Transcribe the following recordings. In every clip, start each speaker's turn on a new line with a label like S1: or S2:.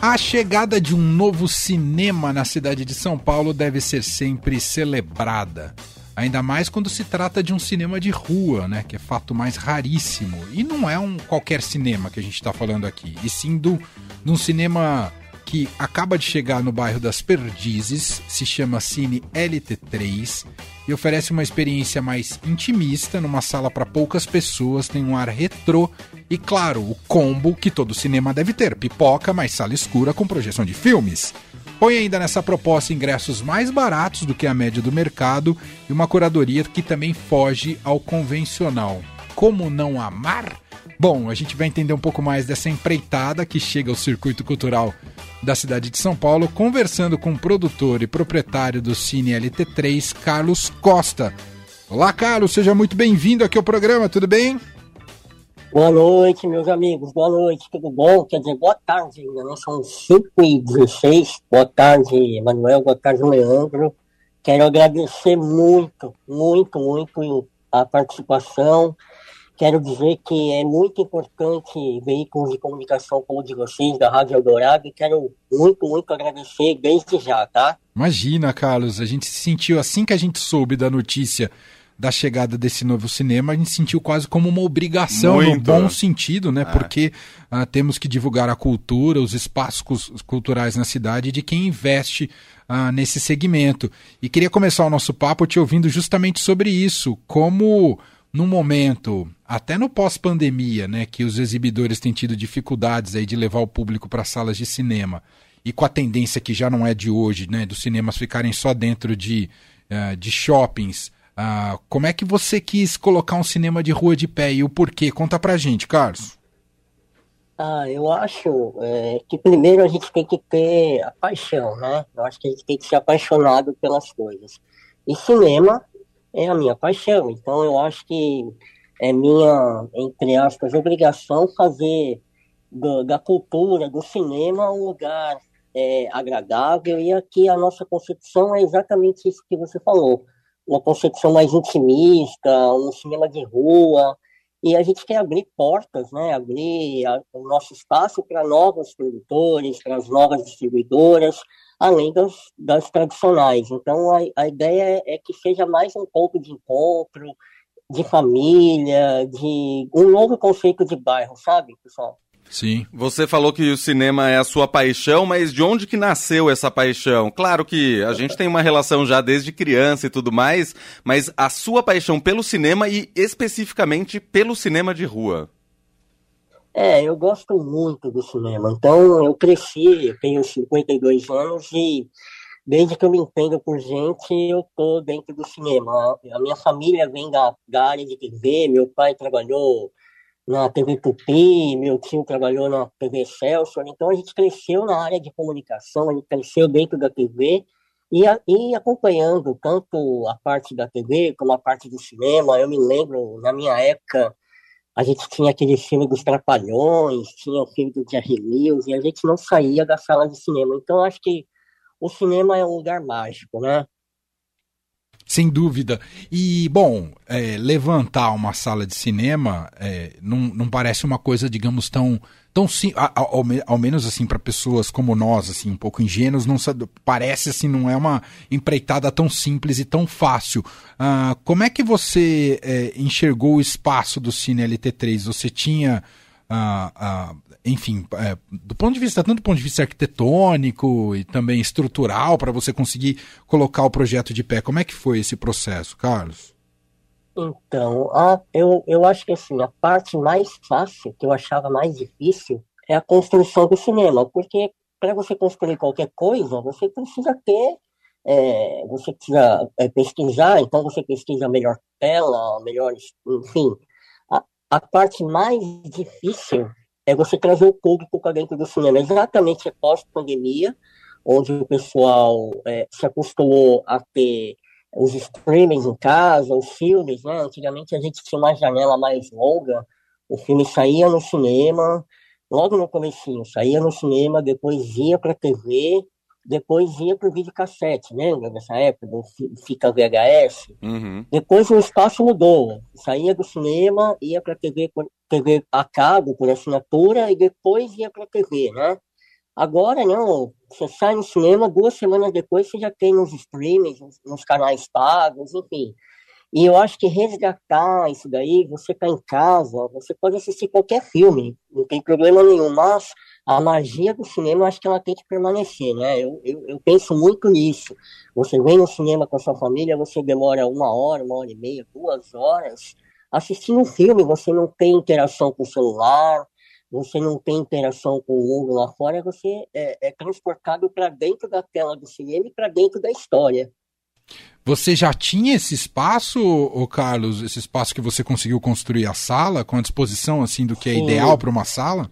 S1: A chegada de um novo cinema na cidade de São Paulo deve ser sempre celebrada. Ainda mais quando se trata de um cinema de rua, né? Que é fato mais raríssimo. E não é um qualquer cinema que a gente está falando aqui, e sim do, de um cinema que acaba de chegar no bairro das Perdizes, se chama Cine LT3 e oferece uma experiência mais intimista numa sala para poucas pessoas, tem um ar retrô e, claro, o combo que todo cinema deve ter: pipoca mais sala escura com projeção de filmes. Põe ainda nessa proposta ingressos mais baratos do que a média do mercado e uma curadoria que também foge ao convencional. Como não amar? Bom, a gente vai entender um pouco mais dessa empreitada que chega ao circuito cultural da cidade de São Paulo, conversando com o produtor e proprietário do Cine LT3, Carlos Costa. Olá, Carlos, seja muito bem-vindo aqui ao programa, tudo bem?
S2: Boa noite, meus amigos, boa noite, tudo bom? Quer dizer, boa tarde ainda, né? São 5 e 16 Boa tarde, Manuel, boa tarde, Leandro. Quero agradecer muito, muito, muito a participação Quero dizer que é muito importante veículos de comunicação como o de vocês, da Rádio Eldorado, e quero muito, muito agradecer desde já, tá?
S1: Imagina, Carlos, a gente se sentiu, assim que a gente soube da notícia da chegada desse novo cinema, a gente sentiu quase como uma obrigação, muito. no bom sentido, né? É. Porque uh, temos que divulgar a cultura, os espaços culturais na cidade de quem investe uh, nesse segmento. E queria começar o nosso papo te ouvindo justamente sobre isso, como num momento, até no pós-pandemia, né, que os exibidores têm tido dificuldades aí de levar o público para salas de cinema, e com a tendência que já não é de hoje, né, dos cinemas ficarem só dentro de, uh, de shoppings, uh, como é que você quis colocar um cinema de rua de pé e o porquê? Conta pra gente, Carlos.
S2: Ah, eu acho é, que primeiro a gente tem que ter a paixão, né? Eu acho que a gente tem que ser apaixonado pelas coisas. E cinema é a minha paixão. Então eu acho que é minha, entre aspas, obrigação fazer do, da cultura, do cinema, um lugar é, agradável. E aqui a nossa concepção é exatamente isso que você falou. Uma concepção mais intimista, um cinema de rua. E a gente quer abrir portas, né? abrir a, o nosso espaço para novos produtores, para as novas distribuidoras, além das, das tradicionais. Então, a, a ideia é, é que seja mais um pouco de encontro, de família, de um novo conceito de bairro, sabe, pessoal?
S3: Sim. Você falou que o cinema é a sua paixão, mas de onde que nasceu essa paixão? Claro que a gente tem uma relação já desde criança e tudo mais, mas a sua paixão pelo cinema e especificamente pelo cinema de rua.
S2: É, eu gosto muito do cinema. Então, eu cresci, eu tenho 52 anos e desde que eu me entendo por gente, eu tô dentro do cinema. A minha família vem da, da área de TV, meu pai trabalhou na TV Tupi, meu tio trabalhou na TV Celso, então a gente cresceu na área de comunicação, a gente cresceu dentro da TV e, e acompanhando tanto a parte da TV como a parte do cinema. Eu me lembro, na minha época, a gente tinha aquele filme dos Trapalhões, tinha o filme do Jerry Lewis, e a gente não saía da sala de cinema. Então, acho que o cinema é um lugar mágico, né?
S1: Sem dúvida. E, bom, é, levantar uma sala de cinema é, não, não parece uma coisa, digamos, tão tão ao, ao, menos assim para pessoas como nós, assim, um pouco ingênuos, não parece assim, não é uma empreitada tão simples e tão fácil. Uh, como é que você é, enxergou o espaço do Cine LT3? Você tinha uh, uh, enfim, é, do ponto de vista, tanto do ponto de vista arquitetônico e também estrutural, para você conseguir colocar o projeto de pé. Como é que foi esse processo, Carlos?
S2: Então, a, eu, eu acho que assim, a parte mais fácil, que eu achava mais difícil, é a construção do cinema, porque para você construir qualquer coisa, você precisa ter, é, você precisa é, pesquisar, então você pesquisa a melhor tela, melhores, enfim. A, a parte mais difícil é você trazer o público para dentro do cinema, exatamente após a pandemia, onde o pessoal é, se acostumou a ter os streamings em casa, os filmes, né? Antigamente a gente tinha uma janela mais longa, o filme saía no cinema, logo no comecinho, saía no cinema, depois ia para TV, depois ia para o videocassete, lembra dessa época, do fita VHS? Uhum. Depois o espaço mudou, saía do cinema, ia para TV, TV a cabo, por assinatura, e depois ia para TV, né? Agora, não, você sai no cinema, duas semanas depois você já tem nos streamings, nos, nos canais pagos, enfim. E eu acho que resgatar isso daí, você tá em casa, você pode assistir qualquer filme, não tem problema nenhum, mas a magia do cinema eu acho que ela tem que permanecer, né? Eu, eu, eu penso muito nisso. Você vem no cinema com a sua família, você demora uma hora, uma hora e meia, duas horas assistindo um filme, você não tem interação com o celular, você não tem interação com o mundo lá fora, você é, é transportado para dentro da tela do cinema e para dentro da história.
S1: Você já tinha esse espaço, ô Carlos, esse espaço que você conseguiu construir a sala, com a disposição assim do que é Sim. ideal para uma sala?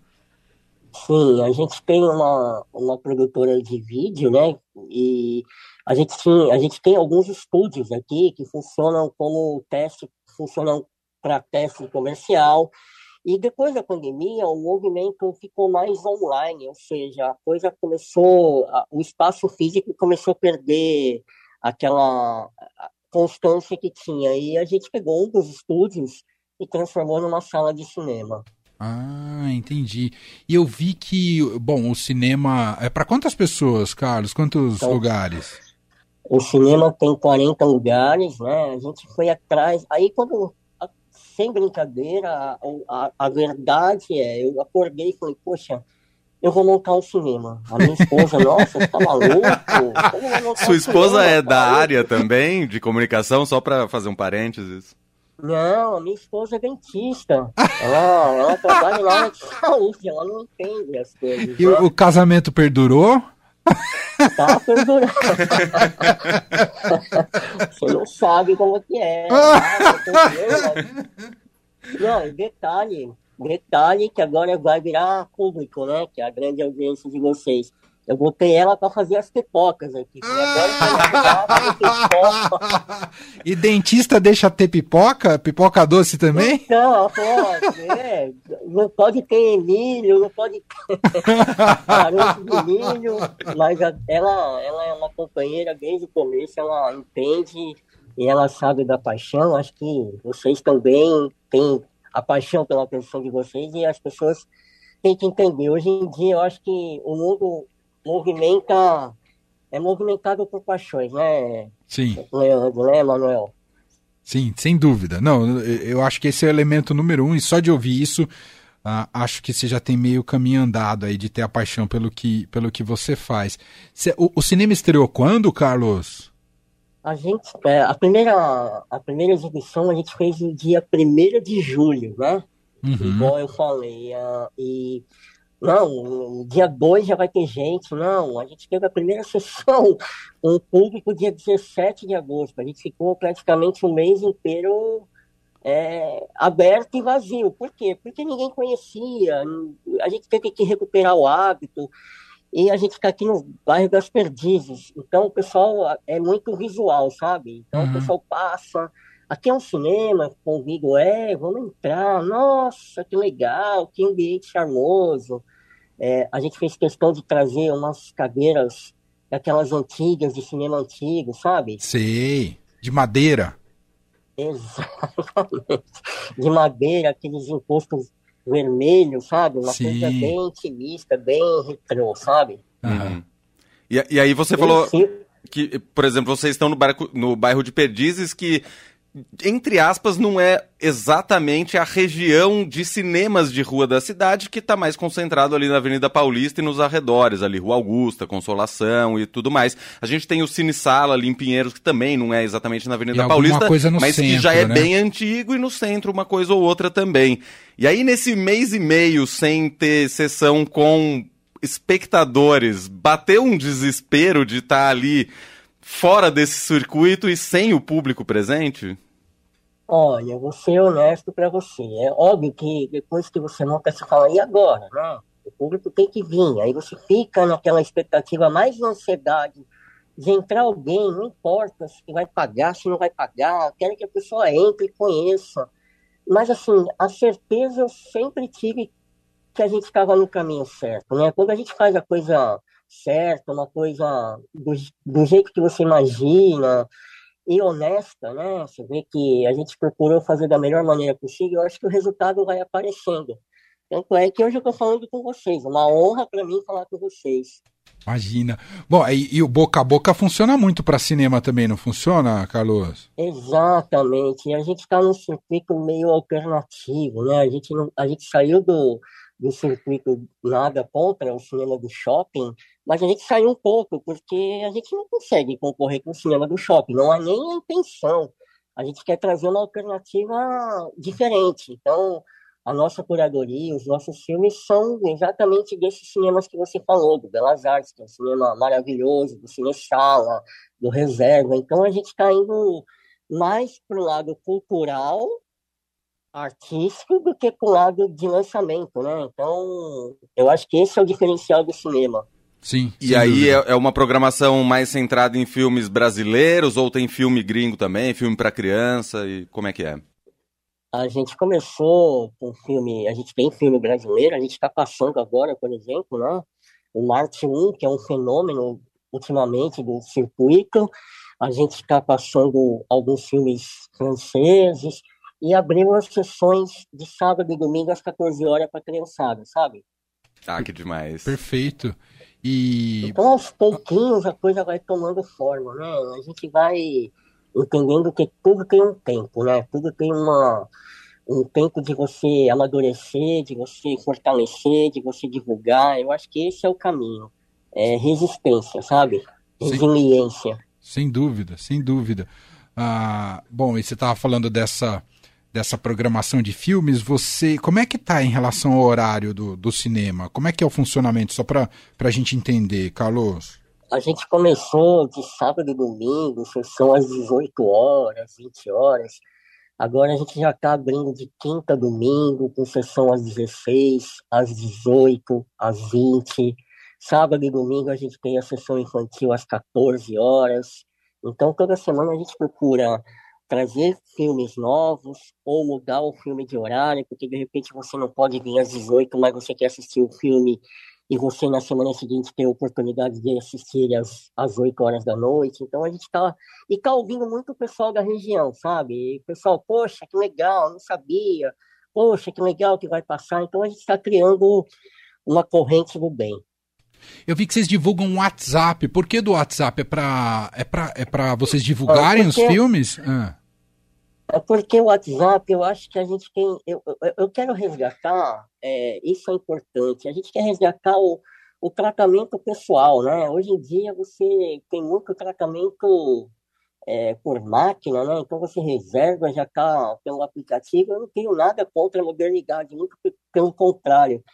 S2: Sim, a gente tem uma, uma produtora de vídeo, né? E a gente, tinha, a gente tem alguns estúdios aqui que funcionam como teste, funcionam para teste comercial. E depois da pandemia, o movimento ficou mais online, ou seja, a coisa começou, o espaço físico começou a perder aquela constância que tinha. E a gente pegou um dos estúdios e transformou numa sala de cinema.
S1: Ah, entendi. E eu vi que, bom, o cinema é para quantas pessoas, Carlos? Quantos então, lugares?
S2: O cinema tem 40 lugares, né? A gente foi atrás. Aí quando sem brincadeira, a, a, a verdade é, eu acordei e falei, poxa, eu vou montar um cinema. A minha esposa, nossa, você tá maluco?
S3: Sua esposa cinema, é da área também, de comunicação, só para fazer um parênteses?
S2: Não, a minha esposa é dentista. Ela, ela trabalha na área de saúde, ela não entende as coisas.
S1: E né? o casamento perdurou?
S2: Tá perdurando. Você não sabe como que é. Não, detalhe, detalhe que agora vai virar público, né? Que é a grande audiência de vocês. Eu botei ela para fazer as pipocas aqui.
S1: e dentista deixa ter pipoca? Pipoca doce também?
S2: Não, pode. É, não pode ter milho, não pode ter caroço de milho. Mas ela, ela é uma companheira desde o começo, ela entende e ela sabe da paixão. Acho que vocês também têm a paixão pela profissão de vocês e as pessoas têm que entender. Hoje em dia, eu acho que o mundo movimenta, é movimentado por paixões, né?
S1: Sim.
S2: Leandro, né, Manuel?
S1: Sim, sem dúvida. Não, eu acho que esse é o elemento número um, e só de ouvir isso, uh, acho que você já tem meio caminho andado aí de ter a paixão pelo que, pelo que você faz. O, o, cinema estreou quando, Carlos?
S2: A gente, é, a primeira, a primeira exibição a gente fez no dia 1 de julho, né? Uhum. Igual eu falei. Uh, e não, dia 2 já vai ter gente. Não, a gente teve a primeira sessão com o público dia 17 de agosto. A gente ficou praticamente um mês inteiro é, aberto e vazio. Por quê? Porque ninguém conhecia. A gente teve que recuperar o hábito. E a gente fica aqui no bairro das Perdizes. Então o pessoal é muito visual, sabe? Então uhum. o pessoal passa Aqui é um cinema, convido, é, vamos entrar, nossa, que legal, que ambiente charmoso. É, a gente fez questão de trazer umas cadeiras daquelas antigas, de cinema antigo, sabe?
S1: Sei, de madeira.
S2: Exatamente, de madeira, aqueles encostos vermelhos, sabe? Uma Sim. coisa bem intimista, bem retrô, sabe?
S3: Uhum. E, e aí você falou que, por exemplo, vocês estão no bairro, no bairro de Perdizes, que entre aspas, não é exatamente a região de cinemas de rua da cidade que está mais concentrado ali na Avenida Paulista e nos arredores, ali Rua Augusta, Consolação e tudo mais. A gente tem o Cine Sala ali em Pinheiros, que também não é exatamente na Avenida
S1: e
S3: Paulista, mas
S1: centro,
S3: que já é
S1: né?
S3: bem antigo e no centro uma coisa ou outra também. E aí nesse mês e meio sem ter sessão com espectadores, bateu um desespero de estar tá ali fora desse circuito e sem o público presente?
S2: Olha, vou ser honesto para você. É óbvio que depois que você monta, você fala, e agora? Né? O público tem que vir. Aí você fica naquela expectativa, mais na ansiedade de entrar alguém, não importa se vai pagar, se não vai pagar, quero que a pessoa entre e conheça. Mas, assim, a certeza eu sempre tive que a gente estava no caminho certo, né? Quando a gente faz a coisa certa, uma coisa do, do jeito que você imagina, e honesta, né? Você vê que a gente procurou fazer da melhor maneira possível, eu acho que o resultado vai aparecendo. Tanto é que hoje eu estou falando com vocês. Uma honra para mim falar com vocês.
S1: Imagina. Bom, e, e, o boca a boca funciona muito para cinema também, não funciona, Carlos?
S2: Exatamente. E a gente está num circuito meio alternativo, né? A gente, não, a gente saiu do, do circuito nada contra o cinema do shopping, mas a gente saiu um pouco, porque a gente não consegue concorrer com o cinema do shopping, não há nem intenção. A gente quer trazer uma alternativa diferente. Então, a nossa curadoria, os nossos filmes são exatamente desses cinemas que você falou, do Belas Artes, que é um cinema maravilhoso, do Cine Sala, do Reserva. Então a gente está indo mais para o lado cultural, artístico, do que para o lado de lançamento, né? Então eu acho que esse é o diferencial do cinema.
S3: Sim. E aí é, é, uma programação mais centrada em filmes brasileiros ou tem filme gringo também, filme para criança e como é que é?
S2: A gente começou com filme, a gente tem filme brasileiro, a gente está passando agora, por exemplo, né? O Marte 1, que é um fenômeno ultimamente do circuito. A gente está passando alguns filmes franceses e abrindo as sessões de sábado e domingo às 14 horas para criançada, sabe?
S3: Ah, que demais.
S1: Perfeito. E...
S2: Então, aos pouquinhos, a coisa vai tomando forma, né? A gente vai entendendo que tudo tem um tempo, né? Tudo tem uma, um tempo de você amadurecer, de você fortalecer, de você divulgar. Eu acho que esse é o caminho. É resistência, sabe? Resiliência.
S1: Sem, sem dúvida, sem dúvida. Ah, bom, e você estava falando dessa, dessa programação de filmes, você como é que está em relação ao horário do, do cinema? Como é que é o funcionamento? Só para a gente entender, Carlos.
S2: A gente começou de sábado e domingo, são às 18 horas, 20 horas. Agora a gente já está abrindo de quinta a domingo, com sessão às 16, às 18, às 20. Sábado e domingo a gente tem a sessão infantil às 14 horas. Então toda semana a gente procura trazer filmes novos ou mudar o filme de horário, porque de repente você não pode vir às 18, mas você quer assistir o filme e você na semana seguinte tem a oportunidade de assistir às, às 8 horas da noite. Então a gente está e tá ouvindo muito o pessoal da região, sabe? E o pessoal, poxa, que legal, não sabia. Poxa, que legal que vai passar. Então a gente está criando uma corrente do bem.
S1: Eu vi que vocês divulgam um WhatsApp. Por que do WhatsApp? É para é pra, é pra vocês divulgarem é porque... os filmes? Ah.
S2: É porque o WhatsApp, eu acho que a gente tem. Eu, eu, quero resgatar, é, isso é importante, a gente quer resgatar o, o tratamento pessoal, né? Hoje em dia você tem muito tratamento é, por máquina, né? Então você reserva já cá pelo aplicativo. Eu não tenho nada contra a modernidade, muito pelo contrário.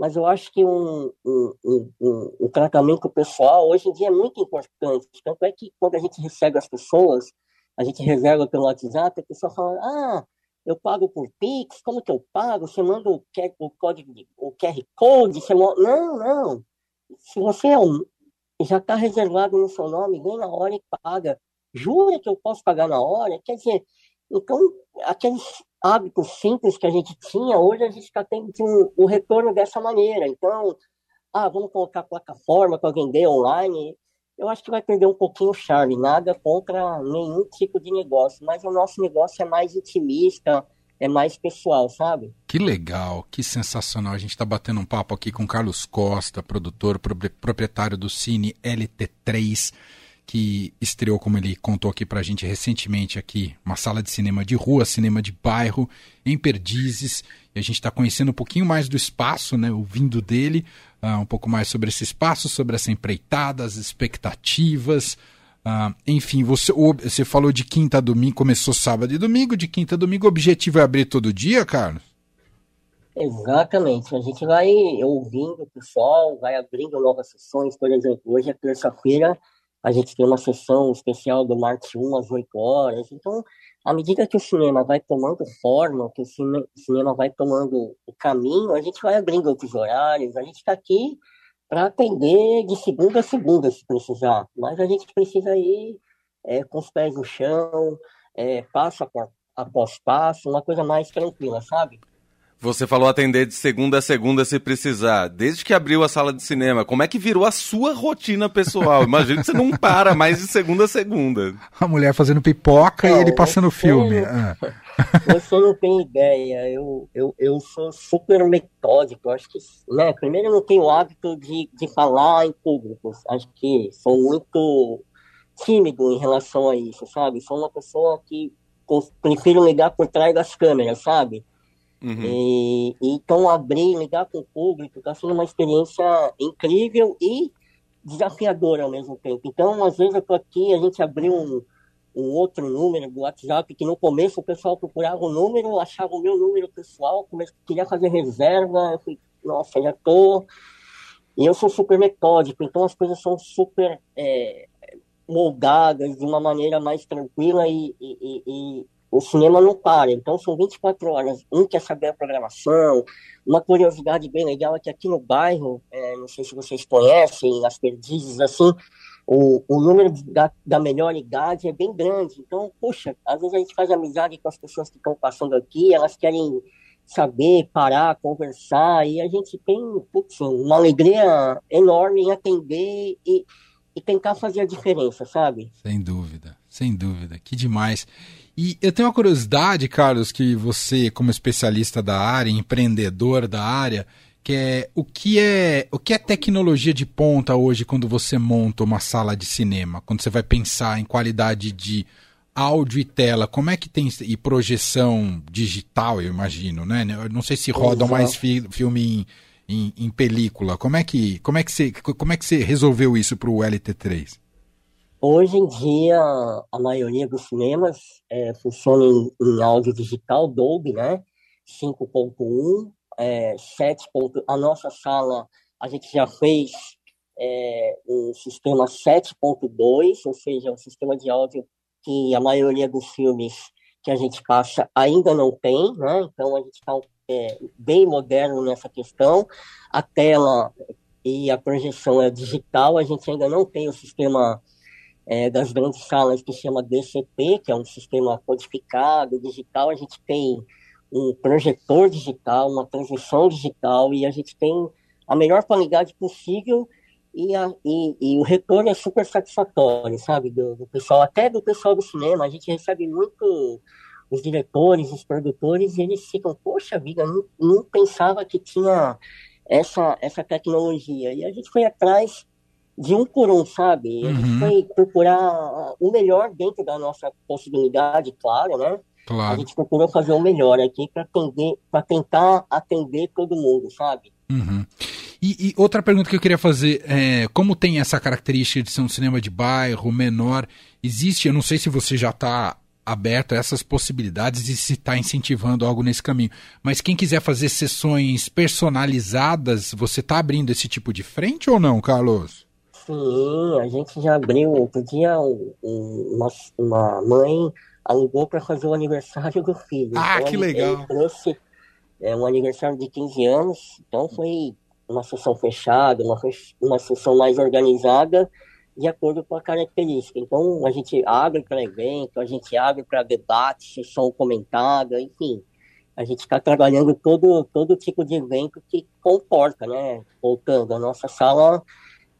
S2: Mas eu acho que um, um, um, um, tratamento pessoal hoje em dia é muito importante. Tanto é que quando a gente recebe as pessoas, a gente reserva pelo WhatsApp, a pessoa fala, ah, eu pago por Pix, como que eu pago? Você manda o, QR, o código, o QR Code, você manda... Não, não. Se você é um, já está reservado no seu nome, vem na hora e paga. Jura que eu posso pagar na hora? Quer dizer, então, aqueles hábitos simples que a gente tinha, hoje a gente está tendo um, um retorno dessa maneira. Então, ah, vamos colocar plataforma para vender online eu acho que vai perder um pouquinho o charme. Nada contra nenhum tipo de negócio, mas o nosso negócio é mais intimista, é mais pessoal, sabe?
S1: Que legal, que sensacional. A gente está batendo um papo aqui com Carlos Costa, produtor, proprietário do Cine LT3 que estreou, como ele contou aqui pra gente recentemente aqui, uma sala de cinema de rua, cinema de bairro, em Perdizes. E a gente está conhecendo um pouquinho mais do espaço, né, ouvindo dele, uh, um pouco mais sobre esse espaço, sobre essa empreitada, as expectativas. Uh, enfim, você, você falou de quinta a domingo, começou sábado e domingo, de quinta a domingo, o objetivo é abrir todo dia, Carlos?
S2: Exatamente. A gente vai ouvindo o pessoal, vai abrindo novas sessões. Por exemplo, hoje é terça-feira, a gente tem uma sessão especial do Marte 1 às 8 horas. Então, à medida que o cinema vai tomando forma, que o cine, cinema vai tomando o caminho, a gente vai abrindo outros horários. A gente está aqui para atender de segunda a segunda, se precisar. Mas a gente precisa ir é, com os pés no chão, é, passo após passo, uma coisa mais tranquila, sabe?
S3: Você falou atender de segunda a segunda se precisar. Desde que abriu a sala de cinema, como é que virou a sua rotina pessoal? Imagina que você não para mais de segunda a segunda.
S1: A mulher fazendo pipoca não, e ele passando filme.
S2: Ah. Você não tem ideia. Eu, eu, eu sou super metódico. Acho que, né, primeiro, eu não tenho o hábito de, de falar em público. Acho que sou muito tímido em relação a isso, sabe? Sou uma pessoa que prefiro ligar por trás das câmeras, sabe? Uhum. E, então, abrir, ligar com o público, está sendo uma experiência incrível e desafiadora ao mesmo tempo. Então, às vezes eu tô aqui, a gente abriu um, um outro número do WhatsApp, que no começo o pessoal procurava o número, achava o meu número pessoal, queria fazer reserva, eu falei, nossa, já tô... E eu sou super metódico, então as coisas são super é, moldadas de uma maneira mais tranquila e, e, e, o cinema não para. Então são 24 horas. Um quer saber a programação. Uma curiosidade bem legal é que aqui no bairro, é, não sei se vocês conhecem, as perdizes, assim, o, o número da, da melhor idade é bem grande. Então, poxa, às vezes a gente faz amizade com as pessoas que estão passando aqui, elas querem saber, parar, conversar, e a gente tem putz, uma alegria enorme em atender e e tentar fazer a diferença, sabe?
S1: Sem dúvida, sem dúvida. Que demais. E eu tenho uma curiosidade, Carlos, que você, como especialista da área, empreendedor da área, que é o que é o que é tecnologia de ponta hoje quando você monta uma sala de cinema, quando você vai pensar em qualidade de áudio e tela, como é que tem e projeção digital, eu imagino, né? Eu não sei se rodam Exato. mais fi, filme em em, em, película. Como é que como é que você como é que você resolveu isso para o LT3?
S2: Hoje em dia a maioria dos cinemas é, funciona em, em, áudio digital Dolby, né? 5.1, é, 7. A nossa sala a gente já fez é, um sistema 7.2, ou seja, um sistema de áudio que a maioria dos filmes que a gente passa ainda não tem, né? Então a gente está é, bem moderno nessa questão. A tela e a projeção é digital, a gente ainda não tem o sistema é, das grandes salas que chama DCP, que é um sistema codificado, digital. A gente tem um projetor digital, uma transmissão digital e a gente tem a melhor qualidade possível e, a, e, e o retorno é super satisfatório, sabe, do, do pessoal, até do pessoal do cinema. A gente recebe muito os diretores, os produtores, e eles ficam, poxa vida, não, não pensava que tinha essa, essa tecnologia. E a gente foi atrás de um por um, sabe? A gente uhum. foi procurar o melhor dentro da nossa possibilidade, claro, né? Claro. A gente procurou fazer o melhor aqui para tentar atender todo mundo, sabe?
S1: Uhum. E, e, outra pergunta que eu queria fazer é, como tem essa característica de ser um cinema de bairro menor, existe, eu não sei se você já está aberto a essas possibilidades e se está incentivando algo nesse caminho. Mas quem quiser fazer sessões personalizadas, você está abrindo esse tipo de frente ou não, Carlos?
S2: Sim, a gente já abriu. Outro dia uma, uma mãe alugou para fazer o aniversário do filho.
S1: Ah, então, que legal!
S2: trouxe é, um aniversário de 15 anos, então foi uma sessão fechada, uma, uma sessão mais organizada de acordo com a característica. Então, a gente abre para evento, a gente abre para debate, sessão comentada, enfim. A gente está trabalhando todo, todo tipo de evento que comporta, né? Voltando, a nossa sala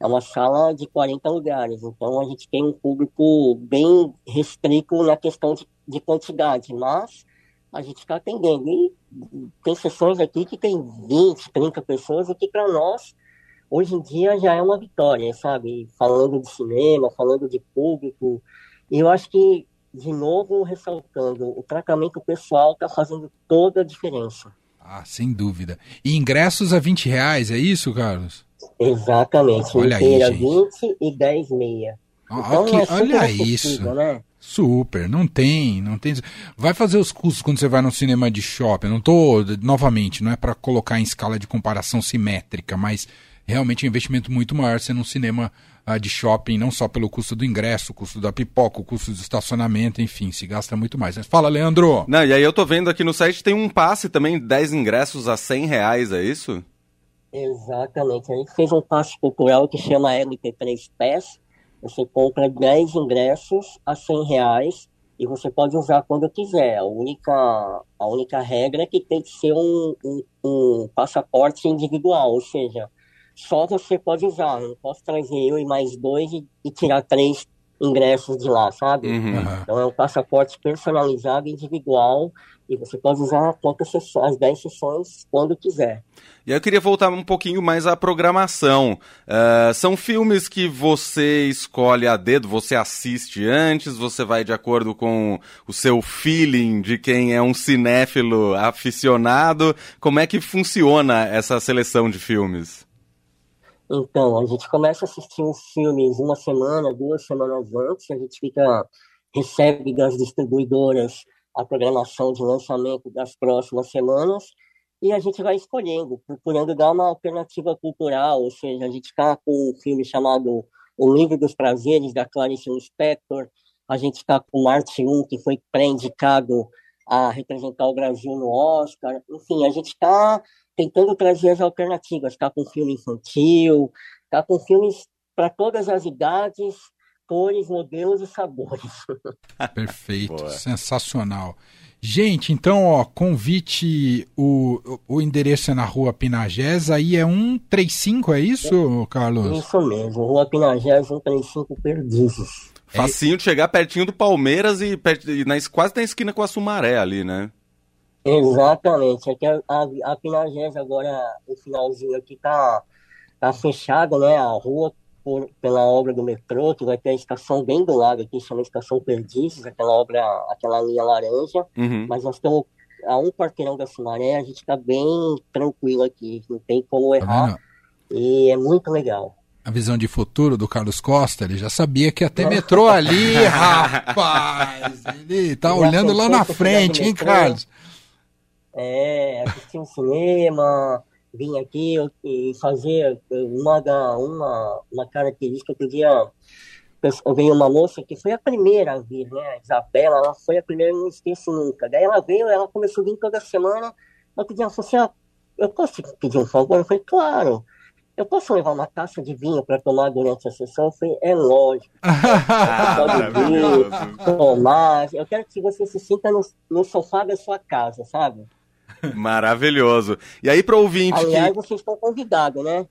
S2: é uma sala de 40 lugares, então a gente tem um público bem restrito na questão de, de quantidade, mas a gente está atendendo. E tem sessões aqui que tem 20, 30 pessoas, o que para nós hoje em dia já é uma vitória, sabe? Falando de cinema, falando de público. E eu acho que, de novo, ressaltando, o tratamento pessoal está fazendo toda a diferença.
S1: Ah, sem dúvida. E ingressos a 20 reais, é isso, Carlos?
S2: Exatamente. Olha aí, gente. 20 e 10 meia.
S1: Então, é olha isso. Né? Super, não tem, não tem. Vai fazer os custos quando você vai no cinema de shopping. Não tô, novamente, não é para colocar em escala de comparação simétrica, mas realmente é um investimento muito maior ser num cinema uh, de shopping, não só pelo custo do ingresso, o custo da pipoca, o custo do estacionamento, enfim, se gasta muito mais. Mas fala, Leandro!
S3: Não, e aí eu tô vendo aqui no site tem um passe também, 10 ingressos a 100 reais, é isso?
S2: Exatamente, a gente fez um passe cultural que chama LT3 Pass, você compra 10 ingressos a 100 reais, e você pode usar quando quiser. A única, a única regra é que tem que ser um, um, um passaporte individual, ou seja, só você pode usar. Eu não posso trazer eu e mais dois e, e tirar três ingressos de lá, sabe?
S3: Uhum.
S2: Então é um passaporte personalizado, individual, e você pode usar quantas sessões, as 10 sessões quando quiser.
S3: E aí eu queria voltar um pouquinho mais à programação. Uh, são filmes que você escolhe a dedo, você assiste antes, você vai de acordo com o seu feeling de quem é um cinéfilo aficionado. Como é que funciona essa seleção de filmes?
S2: Então, a gente começa a assistir os filmes uma semana, duas semanas antes, a gente fica, recebe das distribuidoras a programação de lançamento das próximas semanas e a gente vai escolhendo, procurando dar uma alternativa cultural, ou seja, a gente está com um filme chamado O Livro dos Prazeres, da Clarice Lispector, a gente está com Marte 1, que foi pré-indicado a representar o Brasil no Oscar, enfim, a gente está tentando trazer as alternativas. Está com filme infantil, está com filmes para todas as idades, cores, modelos e sabores.
S1: Perfeito, Boa. sensacional. Gente, então, ó, convite, o, o endereço é na rua Pinagés, aí é 135, é isso, Carlos?
S2: Isso mesmo, rua Pinagés, 135 Perdizes.
S3: Facinho de chegar pertinho do Palmeiras e, e na, quase na esquina com a Sumaré ali, né?
S2: Exatamente. Aqui a, a, a Pinagés agora, o finalzinho aqui tá, tá fechado, né? A rua por, pela obra do metrô, que vai ter a estação bem do lado aqui, chama Estação Perdizes, aquela obra, aquela linha laranja.
S3: Uhum.
S2: Mas nós estamos a um quarteirão da Sumaré, a gente tá bem tranquilo aqui, não tem como errar. Tá e é muito legal
S1: a visão de futuro do Carlos Costa, ele já sabia que ia ter metrô ali, rapaz. Ele tá olhando lá na frente, hein, Carlos?
S2: é, assistir um cinema, vir aqui e fazer uma, uma, uma característica que dia veio uma moça que foi a primeira a vir, né? A Isabela, ela foi a primeira, não esqueço nunca. Daí ela veio, ela começou a vir toda semana, ela pedia, assim, ah, eu posso pedir um favor? Eu falei, claro. Eu posso levar uma taça de vinho para tomar durante a sessão? Eu falei, é lógico.
S3: ah, vir,
S2: tomar. Eu quero que você se sinta no, no sofá da sua casa, sabe?
S3: Maravilhoso. E aí, para ouvinte.
S2: Aliás, que... vocês estão convidados, né?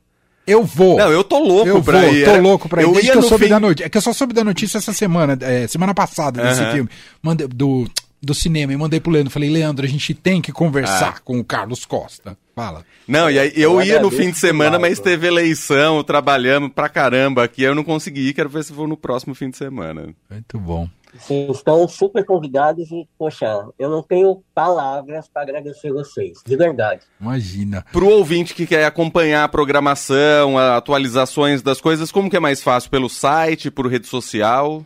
S1: Eu vou.
S3: Não, eu tô louco
S1: eu
S3: pra
S1: vou,
S3: ir.
S1: Tô louco pra ir.
S3: Eu
S1: Desde
S3: ia
S1: que eu soube
S3: fim...
S1: da notícia. É que eu só soube da notícia essa semana, é, semana passada, desse uhum. filme. Mandei, do, do cinema. E mandei pro Leandro. Falei, Leandro, a gente tem que conversar ah. com o Carlos Costa. Fala.
S3: Não, e aí eu, eu ia no fim de semana, mas teve eleição, trabalhamos pra caramba aqui. Eu não consegui ir, quero ver se vou no próximo fim de semana.
S1: Muito bom.
S2: Sim, estão super convidados e, poxa, eu não tenho palavras para agradecer vocês, de verdade.
S1: Imagina.
S3: Para o ouvinte que quer acompanhar a programação, atualizações das coisas, como que é mais fácil? Pelo site, por rede social?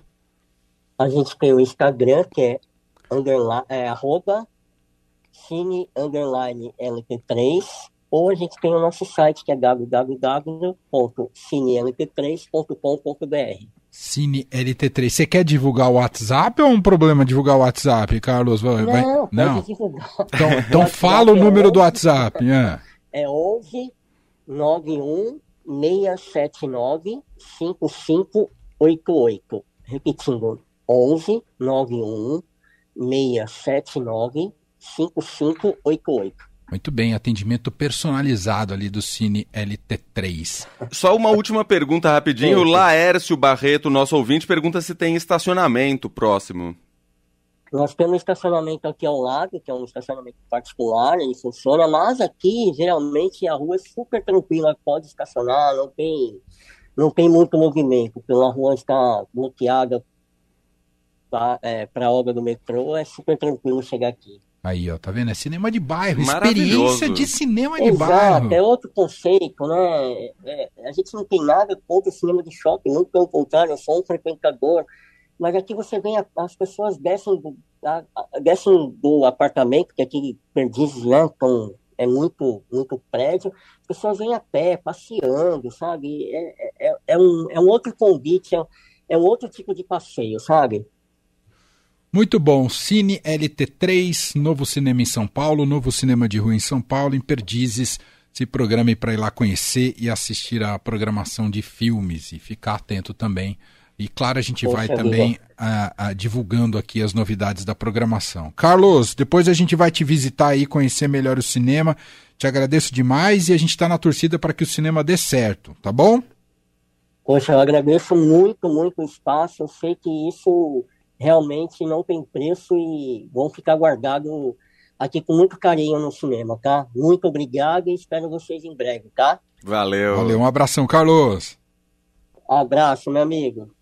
S2: A gente tem o Instagram, que é, underline, é arroba cine underline LP3, ou a gente tem o nosso site, que é www.cinelp3.com.br.
S1: Cine LT3. Você quer divulgar o WhatsApp ou é um problema divulgar o WhatsApp, Carlos?
S2: Vai,
S1: vai...
S2: Não, não. divulgar.
S1: Então, então fala o número é do WhatsApp.
S2: É, é 11 91 679 5588. Repetindo, 11 91 679 5588.
S1: Muito bem, atendimento personalizado ali do Cine LT3.
S3: Só uma última pergunta rapidinho. O Laércio Barreto, nosso ouvinte, pergunta se tem estacionamento próximo.
S2: Nós temos estacionamento aqui ao lado, que é um estacionamento particular, ele funciona, mas aqui geralmente a rua é super tranquila, pode estacionar, não tem, não tem muito movimento, pela rua está bloqueada para é, a obra do metrô, é super tranquilo chegar aqui.
S1: Aí, ó, tá vendo? É cinema de bairro, experiência de cinema de
S2: Exato,
S1: bairro.
S2: é outro conceito, né? É, a gente não tem nada contra o cinema de shopping, muito pelo contrário, eu sou um frequentador. Mas aqui você vê, as pessoas descem do, descem do apartamento, que aqui Perdizes, né? Então, é muito, muito prédio. As pessoas vêm a pé, passeando, sabe? É, é, é um, é um outro convite, é, é um outro tipo de passeio, sabe?
S1: Muito bom. Cine LT3, novo cinema em São Paulo, novo cinema de rua em São Paulo, em Perdizes. Se programe para ir lá conhecer e assistir a programação de filmes e ficar atento também E claro, a gente Poxa vai vida. também a, a, divulgando aqui as novidades da programação. Carlos, depois a gente vai te visitar aí, conhecer melhor o cinema. Te agradeço demais e a gente está na torcida para que o cinema dê certo, tá bom?
S2: Poxa, eu agradeço muito, muito o espaço. Eu sei que isso realmente não tem preço e vão ficar guardado aqui com muito carinho no cinema, tá? Muito obrigado e espero vocês em breve, tá?
S3: Valeu.
S1: Valeu, um abração, Carlos.
S2: Um abraço, meu amigo.